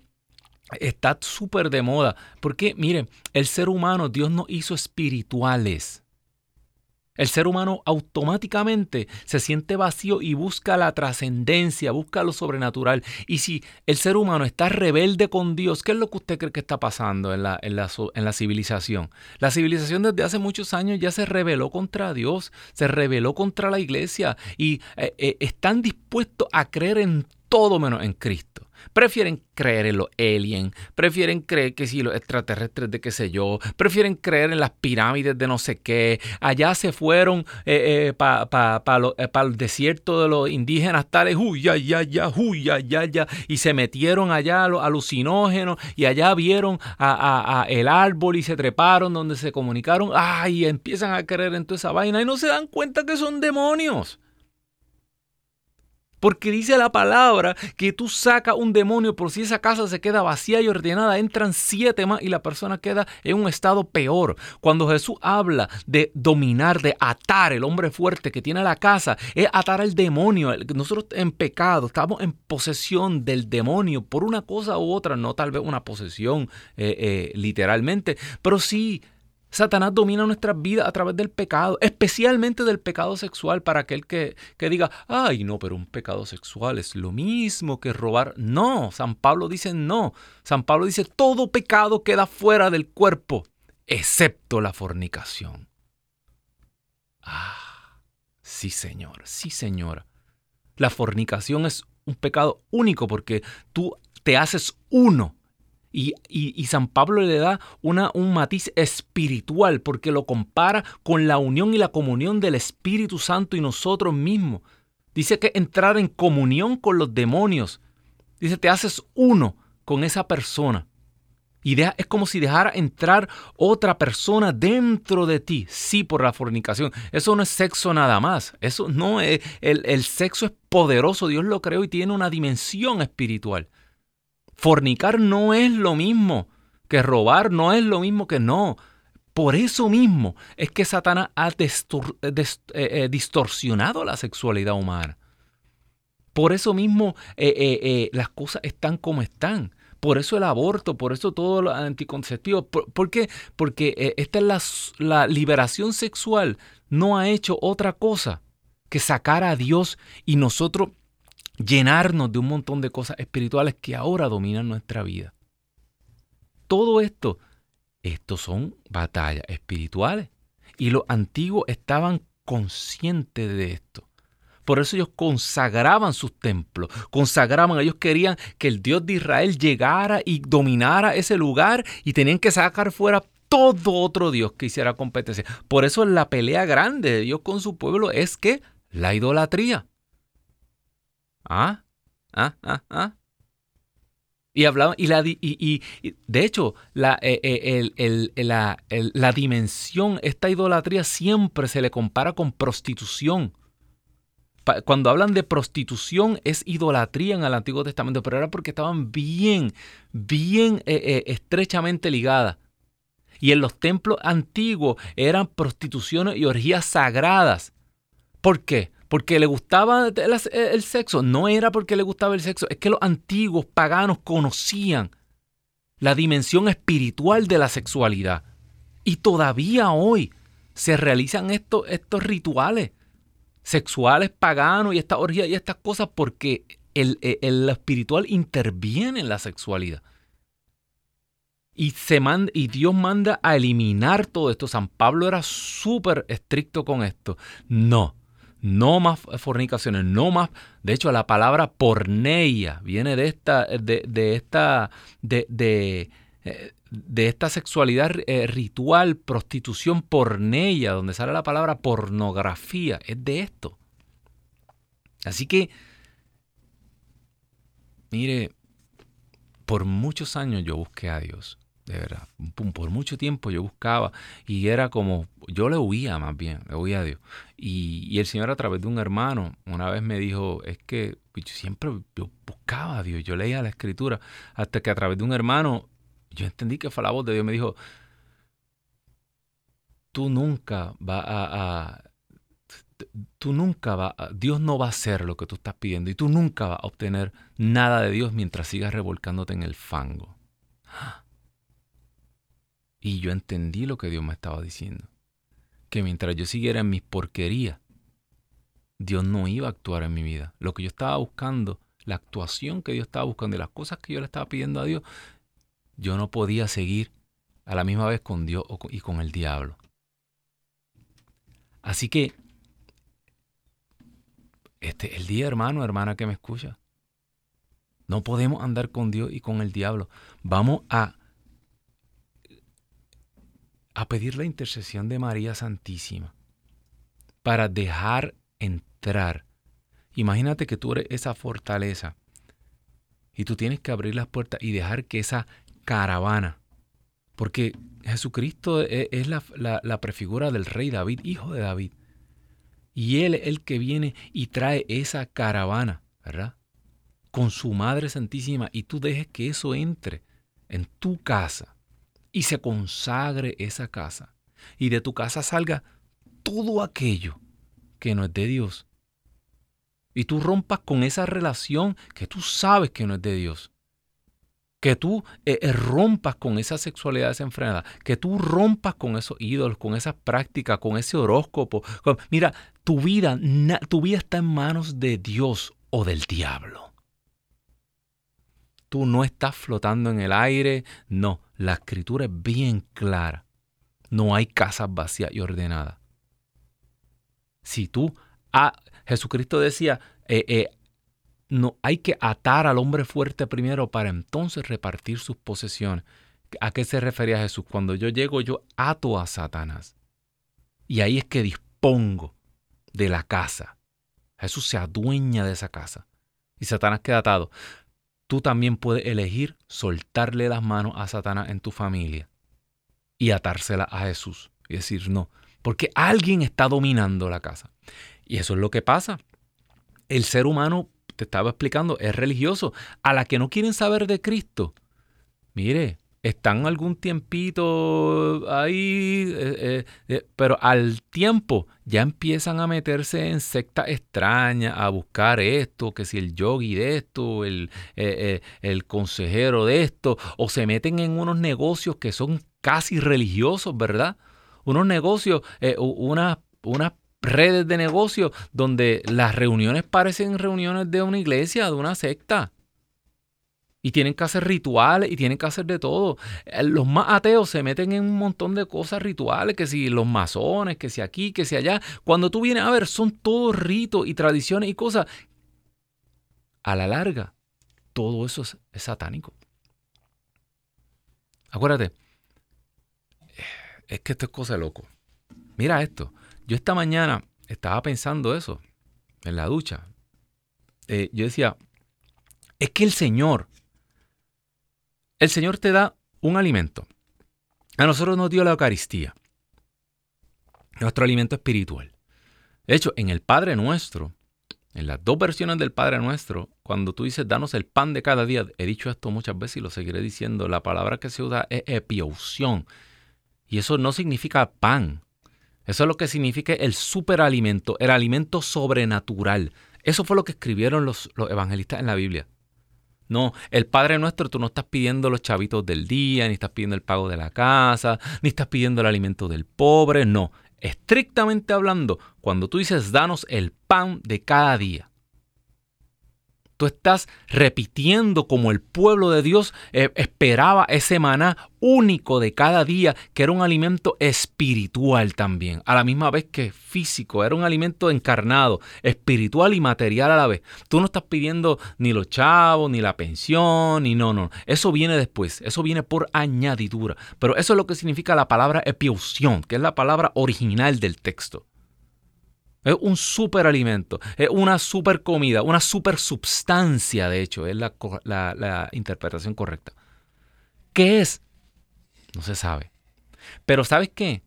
está súper de moda. Porque, miren, el ser humano, Dios nos hizo espirituales. El ser humano automáticamente se siente vacío y busca la trascendencia, busca lo sobrenatural. Y si el ser humano está rebelde con Dios, ¿qué es lo que usted cree que está pasando en la, en la, civilización? La civilización desde hace muchos años ya se rebeló contra Dios, se rebeló contra la iglesia y eh, eh, están dispuestos a creer en todo menos en Cristo. Prefieren creer en los aliens, prefieren creer que si los extraterrestres de qué sé yo, prefieren creer en las pirámides de no sé qué. Allá se fueron eh, eh, para eh, el desierto de los indígenas tales, uy, ya, ya, ya, uy, ya, ya, y se metieron allá a los alucinógenos y allá vieron a, el árbol y se treparon donde se comunicaron, ay, empiezan a creer en toda esa vaina y no se dan cuenta que son demonios. Porque dice la palabra que tú sacas un demonio por si esa casa se queda vacía y ordenada, entran siete más y la persona queda en un estado peor. Cuando Jesús habla de dominar, de atar el hombre fuerte que tiene la casa, es atar al demonio. Nosotros en pecado estamos en posesión del demonio por una cosa u otra, no tal vez una posesión eh, eh, literalmente, pero sí Satanás domina nuestras vidas a través del pecado, especialmente del pecado sexual, para aquel que, que, diga, ay, no, pero un pecado sexual es lo mismo que robar. No, San Pablo dice no. San Pablo dice, todo pecado queda fuera del cuerpo, excepto la fornicación. Ah, sí, señor, sí, señora. La fornicación es un pecado único porque tú te haces uno y, San Pablo le da una, un matiz espiritual porque lo compara con la unión y la comunión del Espíritu Santo y nosotros mismos. Dice que entrar en comunión con los demonios. Dice, te haces uno con esa persona. Y es como si dejara entrar otra persona dentro de ti. Sí, por la fornicación. Eso no es sexo nada más. Eso no es. El, el sexo es poderoso. Dios lo creó y tiene una dimensión espiritual. Fornicar no es lo mismo que robar, no es lo mismo que no. Por eso mismo es que Satanás ha eh, eh, distorsionado la sexualidad humana. Por eso mismo eh, las cosas están como están. Por eso el aborto, por eso todo lo anticonceptivo. ¿Por, qué? Porque esta es la liberación sexual. No ha hecho otra cosa que sacar a Dios y nosotros llenarnos de un montón de cosas espirituales que ahora dominan nuestra vida. Todo esto, estos son batallas espirituales. Y los antiguos estaban conscientes de esto. Por eso ellos consagraban sus templos, consagraban, ellos querían que el Dios de Israel llegara y dominara ese lugar y tenían que sacar fuera todo otro Dios que hiciera competencia. Por eso la pelea grande de Dios con su pueblo es que la idolatría. ¿Ah? ¿Ah? ¿Ah? ¿Ah? Y hablaban, y, la, y, de hecho, la, eh, eh, la, la dimensión, esta idolatría siempre se le compara con prostitución. Cuando hablan de prostitución es idolatría en el Antiguo Testamento, pero era porque estaban bien, bien eh, estrechamente ligadas. Y en los templos antiguos eran prostituciones y orgías sagradas. ¿Por qué? Porque le gustaba el, sexo. No era porque le gustaba el sexo, es que los antiguos paganos conocían la dimensión espiritual de la sexualidad. Y todavía hoy se realizan estos, rituales sexuales paganos y estas orgías y estas cosas porque el, el, espiritual interviene en la sexualidad. Y, se manda, y Dios manda a eliminar todo esto. San Pablo era súper estricto con esto. No, no más fornicaciones, no más. De hecho, la palabra porneia viene de esta, de, esta, de, de, eh, esta sexualidad eh, ritual, prostitución porneia, donde sale la palabra pornografía. Es de esto. Así que, mire, por muchos años yo busqué a Dios de verdad. Por mucho tiempo yo buscaba y era como, yo le huía más bien, le huía a Dios. Y, el Señor a través de un hermano una vez me dijo, es que yo siempre yo buscaba a Dios, yo leía la escritura, hasta que a través de un hermano yo entendí que fue la voz de Dios, me dijo, tú nunca vas a, tú nunca vas, Dios no va a hacer lo que tú estás pidiendo y tú nunca vas a obtener nada de Dios mientras sigas revolcándote en el fango. <gasps> Y yo entendí lo que Dios me estaba diciendo. Que mientras yo siguiera en mis porquerías, Dios no iba a actuar en mi vida. Lo que yo estaba buscando, la actuación que Dios estaba buscando y las cosas que yo le estaba pidiendo a Dios, yo no podía seguir a la misma vez con Dios y con el diablo. Así que, este, el día hermano, hermana que me escucha, no podemos andar con Dios y con el diablo. Vamos a a pedir la intercesión de María Santísima para dejar entrar. Imagínate que tú eres esa fortaleza y tú tienes que abrir las puertas y dejar que esa caravana, porque Jesucristo e, es la, la, prefigura del rey David, hijo de David, y Él es el que viene y trae esa caravana ¿verdad? Con su Madre Santísima y tú dejes que eso entre en tu casa y se consagre esa casa y de tu casa salga todo aquello que no es de Dios. Y tú rompas con esa relación que tú sabes que no es de Dios. Que tú eh, eh, rompas con esa sexualidad desenfrenada. Que tú rompas con esos ídolos, con esas prácticas, con ese horóscopo. mira, tu vida, tu vida está en manos de Dios o del diablo. Tú no estás flotando en el aire. No, la escritura es bien clara. No hay casas vacías y ordenadas. Si tú, ah, Jesucristo decía, eh, eh, no hay que atar al hombre fuerte primero para entonces repartir sus posesiones. ¿A qué se refería Jesús? Cuando yo llego, yo ato a Satanás. Y ahí es que dispongo de la casa. Jesús se adueña de esa casa. Y Satanás queda atado. Tú también puedes elegir soltarle las manos a Satanás en tu familia y atársela a Jesús. Y decir, no, porque alguien está dominando la casa. Y eso es lo que pasa. El ser humano, te estaba explicando, es religioso. A la que no quieren saber de Cristo, mire, están algún tiempito ahí, eh, eh, eh, pero al tiempo ya empiezan a meterse en sectas extrañas, a buscar esto, que si el yogi de esto, el, el consejero de esto, o se meten en unos negocios que son casi religiosos, ¿verdad? Unos negocios, unas, unas redes de negocios donde las reuniones parecen reuniones de una iglesia, de una secta. Y tienen que hacer rituales y tienen que hacer de todo. Eh, los más ateos se meten en un montón de cosas rituales, que si los masones, que si aquí, que si allá. Cuando tú vienes a ver, son todos ritos y tradiciones y cosas. A la larga, todo eso es, satánico. Acuérdate, es que esto es cosa de loco. Mira esto. Yo esta mañana estaba pensando eso en la ducha. Eh, yo decía, es que el Señor el Señor te da un alimento. A nosotros nos dio la Eucaristía, nuestro alimento espiritual. De hecho, en el Padre Nuestro, en las dos versiones del Padre Nuestro, cuando tú dices, danos el pan de cada día, he dicho esto muchas veces y lo seguiré diciendo, la palabra que se usa es epiousión. Y eso no significa pan. Eso es lo que significa el superalimento, el alimento sobrenatural. Eso fue lo que escribieron los, los evangelistas en la Biblia. No, el Padre Nuestro, tú no estás pidiendo los chavitos del día, ni estás pidiendo el pago de la casa, ni estás pidiendo el alimento del pobre, no. Estrictamente hablando, cuando tú dices danos el pan de cada día, Tú estás repitiendo como el pueblo de Dios eh, esperaba ese maná único de cada día, que era un alimento espiritual también, a la misma vez que físico, era un alimento encarnado, espiritual y material a la vez. Tú no estás pidiendo ni los chavos, ni la pensión, ni no, no. Eso viene después, eso viene por añadidura. Pero eso es lo que significa la palabra epiusión, que es la palabra original del texto. Es un superalimento, es una super comida, una super substancia, de hecho, es la, la, interpretación correcta. ¿Qué es? No se sabe. Pero ¿sabes qué?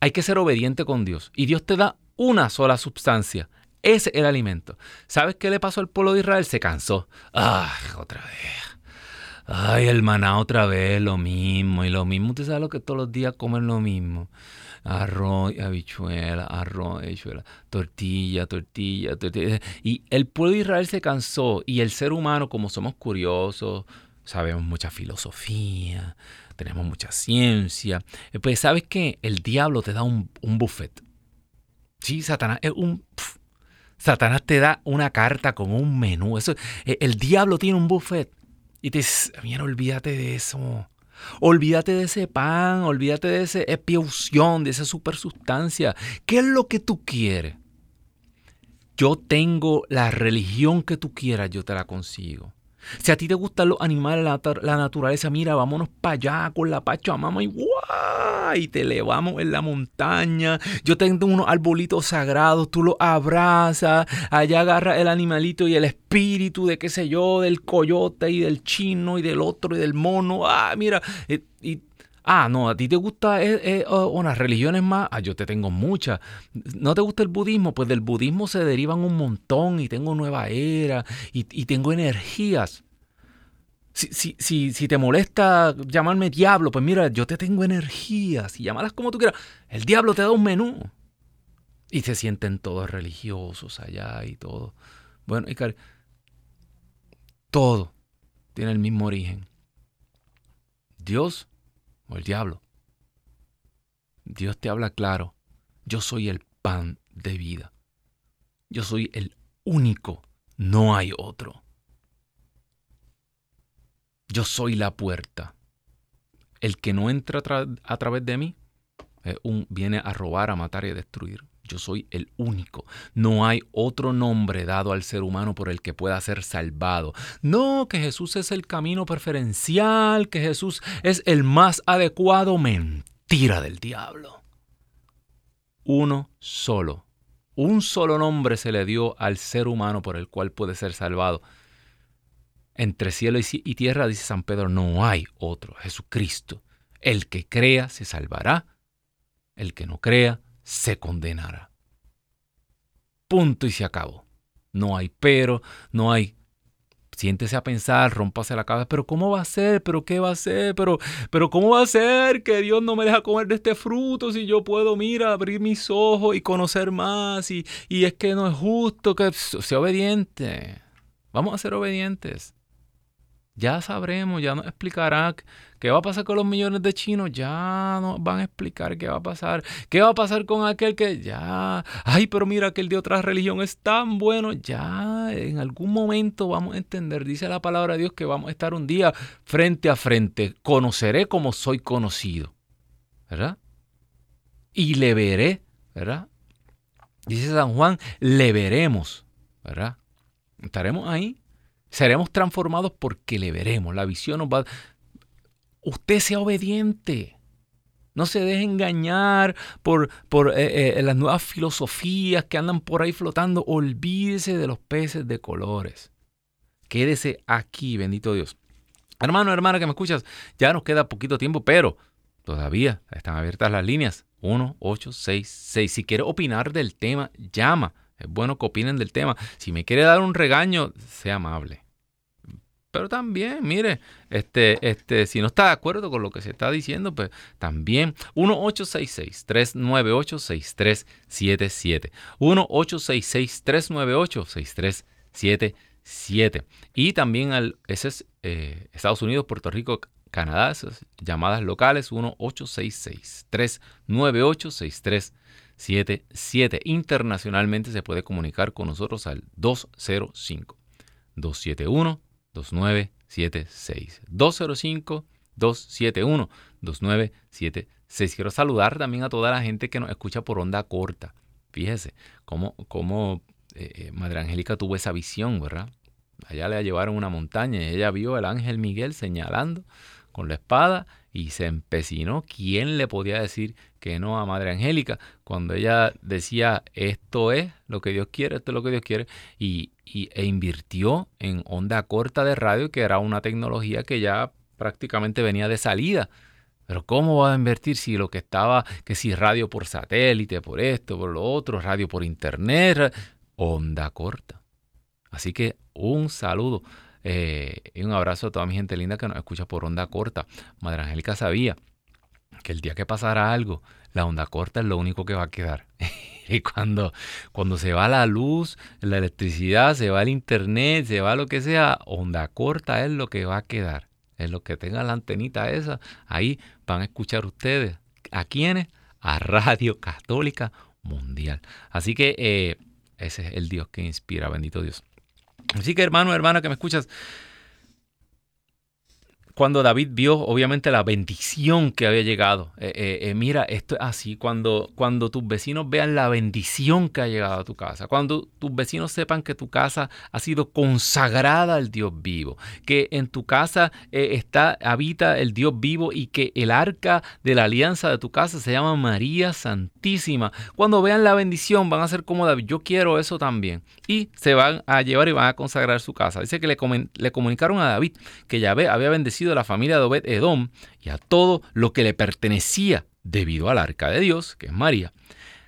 Hay que ser obediente con Dios. Y Dios te da una sola substancia. Ese es el alimento. ¿Sabes qué le pasó al pueblo de Israel? Se cansó. ¡Ay, otra vez! ¡Ay, el maná otra vez! Lo mismo y lo mismo. Usted sabe lo que todos los días comen lo mismo arroz, habichuela, arroz, habichuela, tortilla, tortilla, tortilla. Y el pueblo de Israel se cansó y el ser humano, como somos curiosos, sabemos mucha filosofía, tenemos mucha ciencia, eh, pues sabes que el diablo te da un, buffet. Sí, Satanás es un... Satanás te da una carta con un menú. Eso, eh, el diablo tiene un buffet. Y te dice, mira, olvídate de eso. Olvídate de ese pan, olvídate de esa epiusión, de esa supersustancia. ¿Qué es lo que tú quieres? Yo tengo la religión que tú quieras, yo te la consigo. Si a ti te gustan los animales, la, naturaleza, mira, vámonos para allá con la Pachamama y ¡guau! Y te elevamos en la montaña. Yo tengo unos arbolitos sagrados, tú los abrazas. Allá agarra el animalito y el espíritu de qué sé yo, del coyote y del chino y del otro y del mono. ¡Ah, mira! Eh, y Ah, no, a ti te gusta eh, eh, unas religiones más. Ah, yo te tengo muchas. ¿No te gusta el budismo? Pues del budismo se derivan un montón y tengo nueva era y, tengo energías. Si, si, si, si, te molesta llamarme diablo, pues mira, yo te tengo energías y llamarlas como tú quieras. El diablo te da un menú. Y se sienten todos religiosos allá y todo. Bueno, y todo tiene el mismo origen. Dios o el diablo. Dios te habla claro. Yo soy el pan de vida. Yo soy el único. No hay otro. Yo soy la puerta. El que no entra a, través de mí un, viene a robar, a matar y a destruir. Yo soy el único. No hay otro nombre dado al ser humano por el que pueda ser salvado. No, que Jesús es el camino preferencial, que Jesús es el más adecuado. Mentira del diablo. Uno solo. Un solo nombre se le dio al ser humano por el cual puede ser salvado. Entre cielo y tierra, dice San Pedro, no hay otro. Jesucristo. El que crea se salvará. El que no crea se condenará. Punto y se acabó. No hay pero, no hay siéntese a pensar, rompase la cabeza, pero ¿cómo va a ser? ¿Pero qué va a ser? ¿Pero, pero cómo va a ser que Dios no me deja comer de este fruto si yo puedo, mira, abrir mis ojos y conocer más? Y, y es que no es justo que sea obediente. Vamos a ser obedientes. Ya sabremos, ya nos explicará qué va a pasar con los millones de chinos, ya nos van a explicar qué va a pasar. ¿Qué va a pasar con aquel que ya, ay, pero mira, aquel de otra religión es tan bueno, ya en algún momento vamos a entender, dice la palabra de Dios que vamos a estar un día frente a frente, conoceré como soy conocido, ¿verdad? Y le veré, ¿verdad? Dice San Juan, le veremos, ¿verdad? Estaremos ahí Seremos transformados porque le veremos. La visión nos va... Usted sea obediente. No se deje engañar por, por eh, eh, las nuevas filosofías que andan por ahí flotando. Olvídese de los peces de colores. Quédese aquí, bendito Dios. Hermano, hermana que me escuchas, ya nos queda poquito tiempo, pero todavía están abiertas las líneas. 1, 8, 6, 6. Si quiere opinar del tema, llama. Es bueno que opinen del tema. Si me quiere dar un regaño, sea amable. Pero también, mire, este, este, si no está de acuerdo con lo que se está diciendo, pues también 1-866-398-6377. 1-866-398-6377. Y también al, ese es eh, Estados Unidos, Puerto Rico, Canadá, esas llamadas locales, 1-866-398-6377. Internacionalmente se puede comunicar con nosotros al 205 271 2976. 205 271 2976. Quiero saludar también a toda la gente que nos escucha por onda corta. Fíjese cómo, cómo eh, eh, Madre Angélica tuvo esa visión, ¿verdad? Allá le llevaron una montaña y ella vio al ángel Miguel señalando con la espada y se empecinó. ¿Quién le podía decir que no a Madre Angélica cuando ella decía esto es lo que Dios quiere, esto es lo que Dios quiere? Y, e invirtió en onda corta de radio, que era una tecnología que ya prácticamente venía de salida. Pero ¿cómo va a invertir si lo que estaba, que si radio por satélite, por esto, por lo otro, radio por internet, onda corta? Así que un saludo eh, y un abrazo a toda mi gente linda que nos escucha por onda corta. Madre Angélica sabía que el día que pasara algo, la onda corta es lo único que va a quedar. <laughs> y <laughs> cuando, cuando se va la luz, la electricidad, se va el internet, se va lo que sea, onda corta es lo que va a quedar. Es lo que tenga la antenita esa. Ahí van a escuchar ustedes. ¿A quiénes? A Radio Católica Mundial. Así que eh, ese es el Dios que inspira, bendito Dios. Así que hermano, hermana que me escuchas, cuando David vio obviamente la bendición que había llegado. Eh, eh, eh, mira, esto es así, cuando, cuando tus vecinos vean la bendición que ha llegado a tu casa, cuando tus vecinos sepan que tu casa ha sido consagrada al Dios vivo, que en tu casa está, habita el Dios vivo y que el arca de la alianza de tu casa se llama María Santísima. Cuando vean la bendición van a ser como David, yo quiero eso también. Y se van a llevar y van a consagrar su casa. Dice que le, le comunicaron a David que Yahvé había bendecido la familia de Obed Edom y a todo lo que le pertenecía debido al arca de Dios, que es María.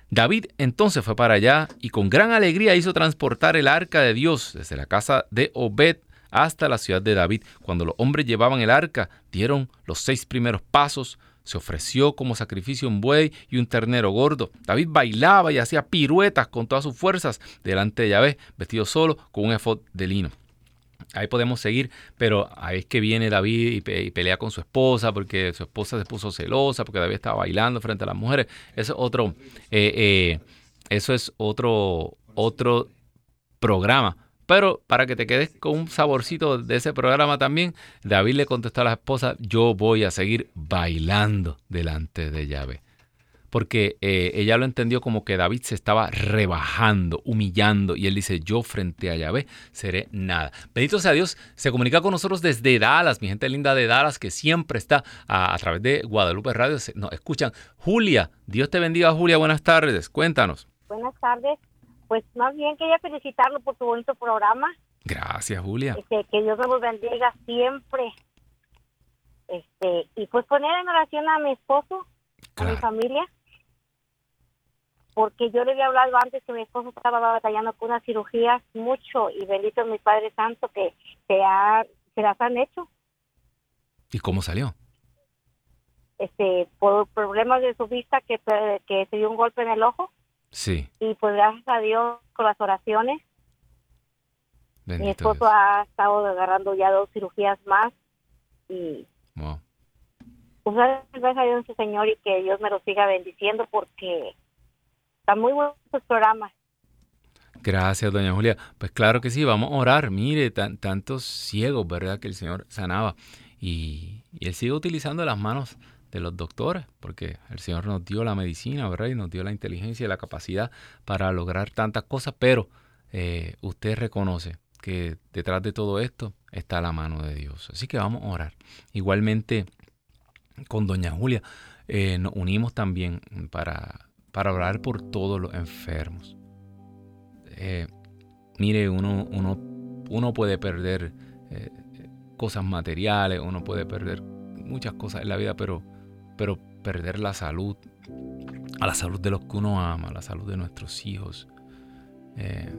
David entonces fue para allá y con gran alegría hizo transportar el arca de Dios desde la casa de Obed hasta la ciudad de David. Cuando los hombres llevaban el arca, dieron los seis primeros pasos, se ofreció como sacrificio un buey y un ternero gordo. David bailaba y hacía piruetas con todas sus fuerzas delante de Yahvé, vestido solo con un efod de lino. Ahí podemos seguir, pero ahí es que viene David y, pelea con su esposa porque su esposa se puso celosa porque David estaba bailando frente a las mujeres. Eso es otro, eh, eh, eso es otro, otro programa. Pero para que te quedes con un saborcito de ese programa también, David le contestó a la esposa, yo voy a seguir bailando delante de Yahvé porque eh, ella lo entendió como que David se estaba rebajando, humillando, y él dice, yo frente a Yahvé seré nada. Bendito sea Dios, se comunica con nosotros desde Dallas, mi gente linda de Dallas, que siempre está a, través de Guadalupe Radio, nos escuchan. Julia, Dios te bendiga Julia, buenas tardes, cuéntanos. Buenas tardes, pues más bien quería felicitarlo por su bonito programa. Gracias Julia. Este, que Dios nos bendiga siempre. Este, y pues poner en oración a mi esposo, a mi familia porque yo le había hablado antes que mi esposo estaba batallando con unas cirugías mucho y bendito mi Padre Santo que se, ha, se las han hecho. ¿Y cómo salió? Este, por problemas de su vista que, que se dio un golpe en el ojo. Sí. Y pues gracias a Dios con las oraciones. mi esposo ha estado agarrando ya dos cirugías más y wow. pues gracias a Dios Señor y que Dios me lo siga bendiciendo porque Está muy buenos programas. Gracias, doña Julia. Pues claro que sí, vamos a orar. Mire, tantos ciegos, ¿verdad? Que el Señor sanaba. Y, Él sigue utilizando las manos de los doctores, porque el Señor nos dio la medicina, ¿verdad? Y nos dio la inteligencia y la capacidad para lograr tantas cosas, pero eh, usted reconoce que detrás de todo esto está la mano de Dios. Así que vamos a orar. Igualmente, con doña Julia, eh, nos unimos también para para orar por todos los enfermos. Eh, mire, uno, uno, uno, puede perder eh, cosas materiales, uno puede perder muchas cosas en la vida, pero, pero perder la salud, a la salud de los que uno ama, a la salud de nuestros hijos, eh,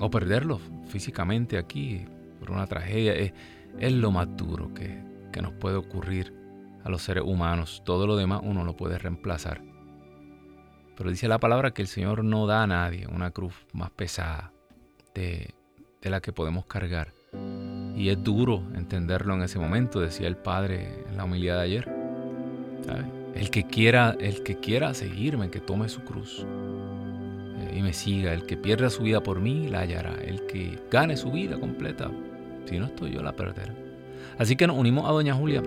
o perderlos físicamente aquí por una tragedia, es, es lo más duro que, que nos puede ocurrir a los seres humanos. Todo lo demás uno lo puede reemplazar. Pero dice la palabra que el Señor no da a nadie una cruz más pesada de, la que podemos cargar. Y es duro entenderlo en ese momento, decía el Padre en la humildad de ayer. El que quiera, el que quiera seguirme, que tome su cruz eh, y me siga. El que pierda su vida por mí, la hallará. El que gane su vida completa, si no estoy yo, la perderá. Así que nos unimos a Doña Julia.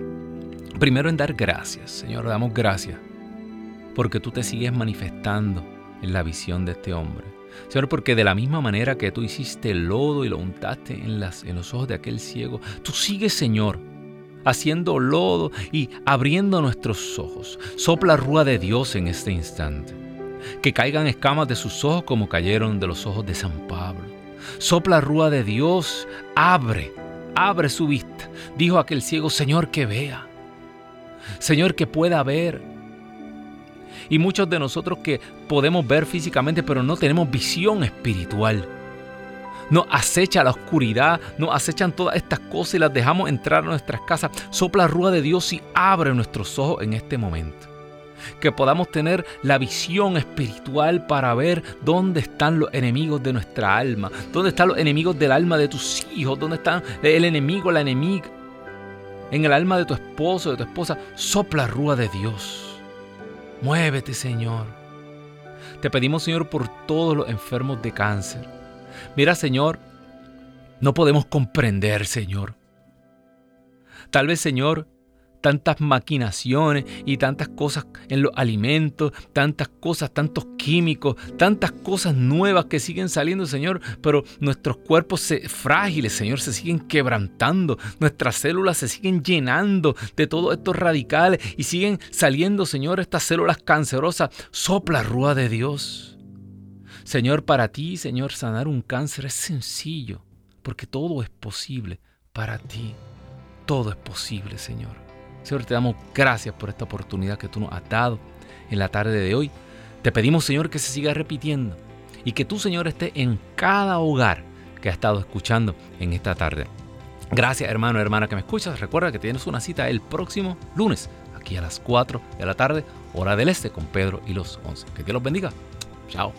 Primero en dar gracias, Señor, damos gracias porque tú te sigues manifestando en la visión de este hombre. Señor, porque de la misma manera que tú hiciste el lodo y lo untaste en, en los ojos de aquel ciego, tú sigues, Señor, haciendo lodo y abriendo nuestros ojos. Sopla rúa de Dios en este instante. Que caigan escamas de sus ojos como cayeron de los ojos de San Pablo. Sopla rúa de Dios, abre, abre su vista. Dijo aquel ciego, Señor, que vea. Señor, que pueda ver y muchos de nosotros que podemos ver físicamente, pero no tenemos visión espiritual. Nos acecha la oscuridad, nos acechan todas estas cosas y las dejamos entrar a nuestras casas. Sopla rúa de Dios y abre nuestros ojos en este momento. Que podamos tener la visión espiritual para ver dónde están los enemigos de nuestra alma, dónde están los enemigos del alma de tus hijos, dónde están el enemigo, la enemiga. En el alma de tu esposo, de tu esposa, sopla rúa de Dios Muévete, Señor. Te pedimos, Señor, por todos los enfermos de cáncer. Mira, Señor, no podemos comprender, Señor. Tal vez, Señor, tantas maquinaciones y tantas cosas en los alimentos, tantas cosas, tantos químicos, tantas cosas nuevas que siguen saliendo, Señor, pero nuestros cuerpos se, frágiles, Señor, se siguen quebrantando, nuestras células se siguen llenando de todos estos radicales y siguen saliendo, Señor, estas células cancerosas. Sopla rúa de Dios. Señor, para ti, Señor, sanar un cáncer es sencillo, porque todo es posible para ti. todo es posible, Señor. Señor, te damos gracias por esta oportunidad que tú nos has dado en la tarde de hoy. Te pedimos, Señor, que se siga repitiendo y que tú, Señor, esté en cada hogar que ha estado escuchando en esta tarde. Gracias, hermano, hermana, que me escuchas. Recuerda que tienes una cita el próximo lunes, aquí a las 4 de la tarde, hora del este, con Pedro y los 11. Que Dios los bendiga. Chao.